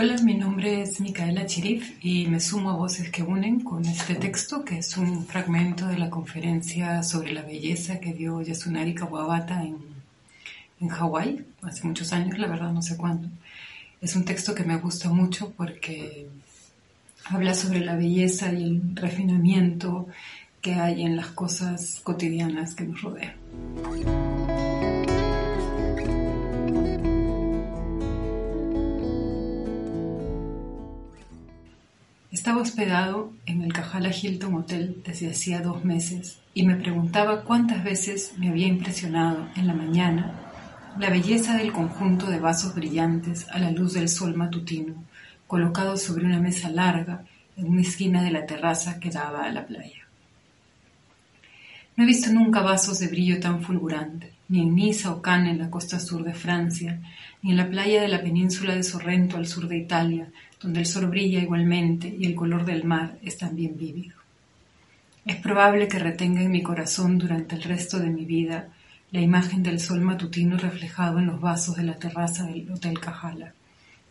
Hola, mi nombre es Micaela Chirif y me sumo a Voces que Unen con este texto que es un fragmento de la conferencia sobre la belleza que dio Yasunari Kawabata en, en Hawái hace muchos años, la verdad no sé cuándo. Es un texto que me gusta mucho porque habla sobre la belleza y el refinamiento que hay en las cosas cotidianas que nos rodean. Estaba hospedado en el Kahala Hilton Hotel desde hacía dos meses y me preguntaba cuántas veces me había impresionado en la mañana la belleza del conjunto de vasos brillantes a la luz del sol matutino, colocados sobre una mesa larga en una esquina de la terraza que daba a la playa. No he visto nunca vasos de brillo tan fulgurante, ni en Niza o Cannes en la costa sur de Francia, ni en la playa de la península de Sorrento al sur de Italia, donde el sol brilla igualmente y el color del mar es también vívido. Es probable que retenga en mi corazón durante el resto de mi vida la imagen del sol matutino reflejado en los vasos de la terraza del Hotel Cajala,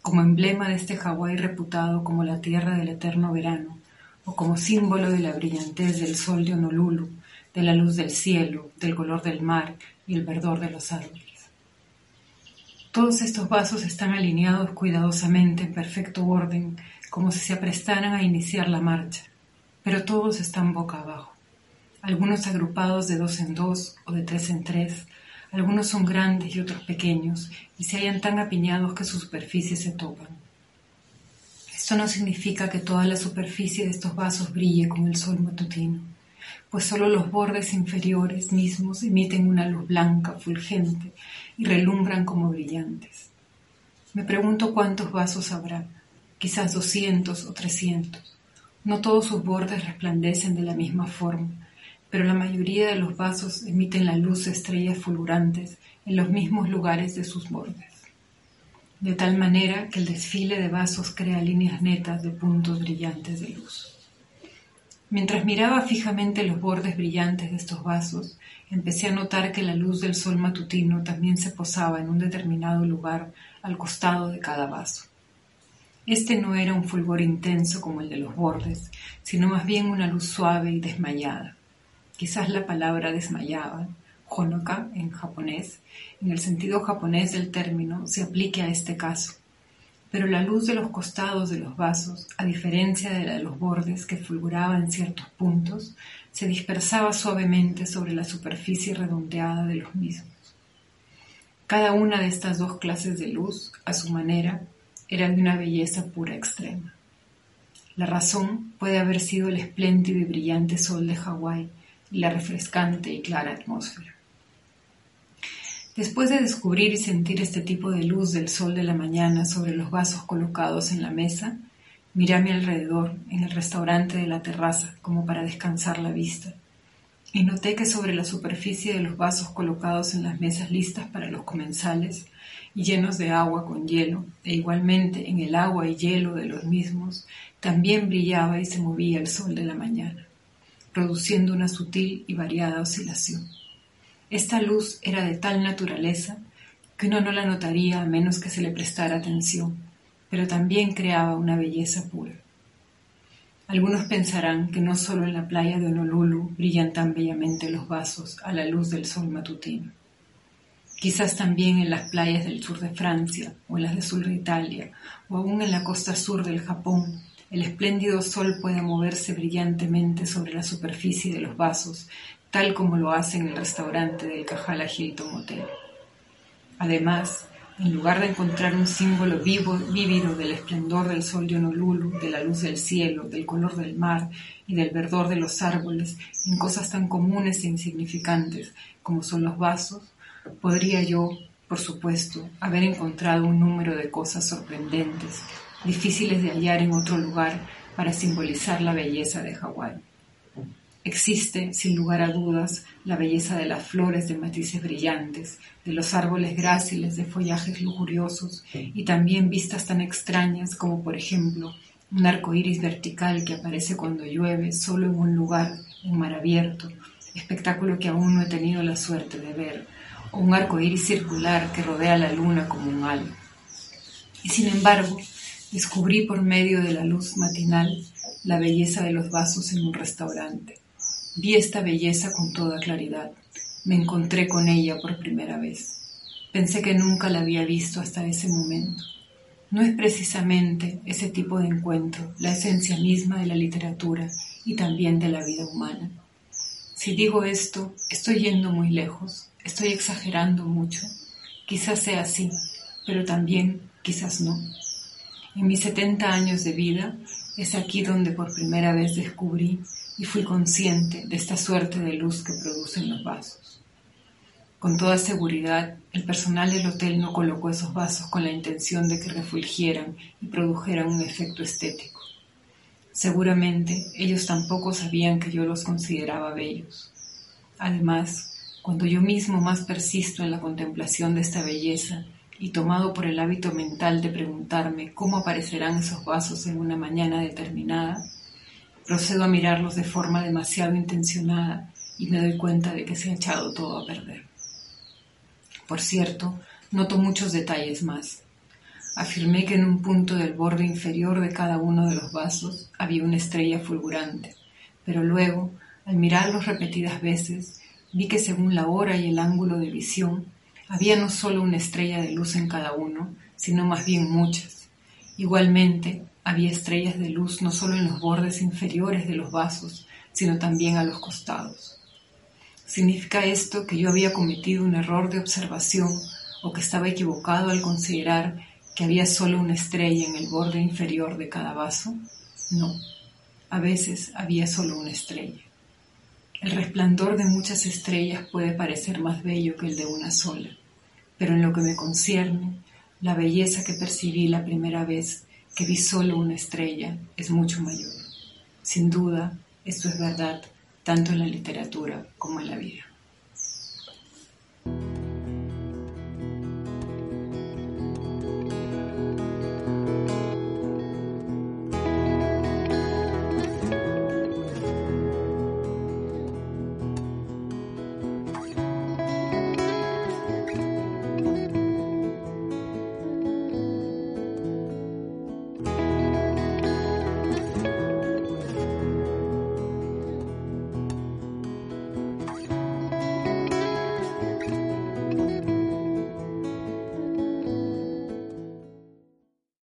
como emblema de este Hawái reputado como la tierra del eterno verano, o como símbolo de la brillantez del sol de Honolulu, de la luz del cielo, del color del mar y el verdor de los árboles. Todos estos vasos están alineados cuidadosamente en perfecto orden, como si se aprestaran a iniciar la marcha, pero todos están boca abajo. Algunos agrupados de dos en dos o de tres en tres, algunos son grandes y otros pequeños, y se hallan tan apiñados que sus superficies se topan. Esto no significa que toda la superficie de estos vasos brille como el sol matutino pues solo los bordes inferiores mismos emiten una luz blanca, fulgente, y relumbran como brillantes. Me pregunto cuántos vasos habrá, quizás doscientos o trescientos. No todos sus bordes resplandecen de la misma forma, pero la mayoría de los vasos emiten la luz de estrellas fulgurantes en los mismos lugares de sus bordes. De tal manera que el desfile de vasos crea líneas netas de puntos brillantes de luz. Mientras miraba fijamente los bordes brillantes de estos vasos, empecé a notar que la luz del sol matutino también se posaba en un determinado lugar al costado de cada vaso. Este no era un fulgor intenso como el de los bordes, sino más bien una luz suave y desmayada. Quizás la palabra desmayaba, honoka en japonés, en el sentido japonés del término, se aplique a este caso pero la luz de los costados de los vasos, a diferencia de la de los bordes que fulguraba en ciertos puntos, se dispersaba suavemente sobre la superficie redondeada de los mismos. Cada una de estas dos clases de luz, a su manera, era de una belleza pura extrema. La razón puede haber sido el espléndido y brillante sol de Hawái y la refrescante y clara atmósfera. Después de descubrir y sentir este tipo de luz del sol de la mañana sobre los vasos colocados en la mesa, miré a mi alrededor en el restaurante de la terraza como para descansar la vista y noté que sobre la superficie de los vasos colocados en las mesas listas para los comensales y llenos de agua con hielo, e igualmente en el agua y hielo de los mismos, también brillaba y se movía el sol de la mañana, produciendo una sutil y variada oscilación. Esta luz era de tal naturaleza que uno no la notaría a menos que se le prestara atención, pero también creaba una belleza pura. Algunos pensarán que no solo en la playa de Honolulu brillan tan bellamente los vasos a la luz del sol matutino. Quizás también en las playas del sur de Francia o en las del sur de Italia o aún en la costa sur del Japón el espléndido sol puede moverse brillantemente sobre la superficie de los vasos tal como lo hace en el restaurante del Kahala Hilton Hotel. Además, en lugar de encontrar un símbolo vivo, vívido del esplendor del sol de Honolulu, de la luz del cielo, del color del mar y del verdor de los árboles, en cosas tan comunes e insignificantes como son los vasos, podría yo, por supuesto, haber encontrado un número de cosas sorprendentes, difíciles de hallar en otro lugar para simbolizar la belleza de Hawái. Existe, sin lugar a dudas, la belleza de las flores de matices brillantes, de los árboles gráciles de follajes lujuriosos y también vistas tan extrañas como, por ejemplo, un arco iris vertical que aparece cuando llueve solo en un lugar, un mar abierto, espectáculo que aún no he tenido la suerte de ver, o un arco iris circular que rodea la luna como un halo. Y sin embargo, Descubrí por medio de la luz matinal la belleza de los vasos en un restaurante. Vi esta belleza con toda claridad. Me encontré con ella por primera vez. Pensé que nunca la había visto hasta ese momento. No es precisamente ese tipo de encuentro la esencia misma de la literatura y también de la vida humana. Si digo esto, estoy yendo muy lejos, estoy exagerando mucho. Quizás sea así, pero también quizás no. En mis 70 años de vida es aquí donde por primera vez descubrí y fui consciente de esta suerte de luz que producen los vasos. Con toda seguridad, el personal del hotel no colocó esos vasos con la intención de que refulgieran y produjeran un efecto estético. Seguramente ellos tampoco sabían que yo los consideraba bellos. Además, cuando yo mismo más persisto en la contemplación de esta belleza, y tomado por el hábito mental de preguntarme cómo aparecerán esos vasos en una mañana determinada, procedo a mirarlos de forma demasiado intencionada y me doy cuenta de que se ha echado todo a perder. Por cierto, noto muchos detalles más. Afirmé que en un punto del borde inferior de cada uno de los vasos había una estrella fulgurante, pero luego, al mirarlos repetidas veces, vi que según la hora y el ángulo de visión, había no solo una estrella de luz en cada uno, sino más bien muchas. Igualmente, había estrellas de luz no solo en los bordes inferiores de los vasos, sino también a los costados. ¿Significa esto que yo había cometido un error de observación o que estaba equivocado al considerar que había solo una estrella en el borde inferior de cada vaso? No, a veces había solo una estrella. El resplandor de muchas estrellas puede parecer más bello que el de una sola, pero en lo que me concierne, la belleza que percibí la primera vez que vi solo una estrella es mucho mayor. Sin duda, esto es verdad tanto en la literatura como en la vida.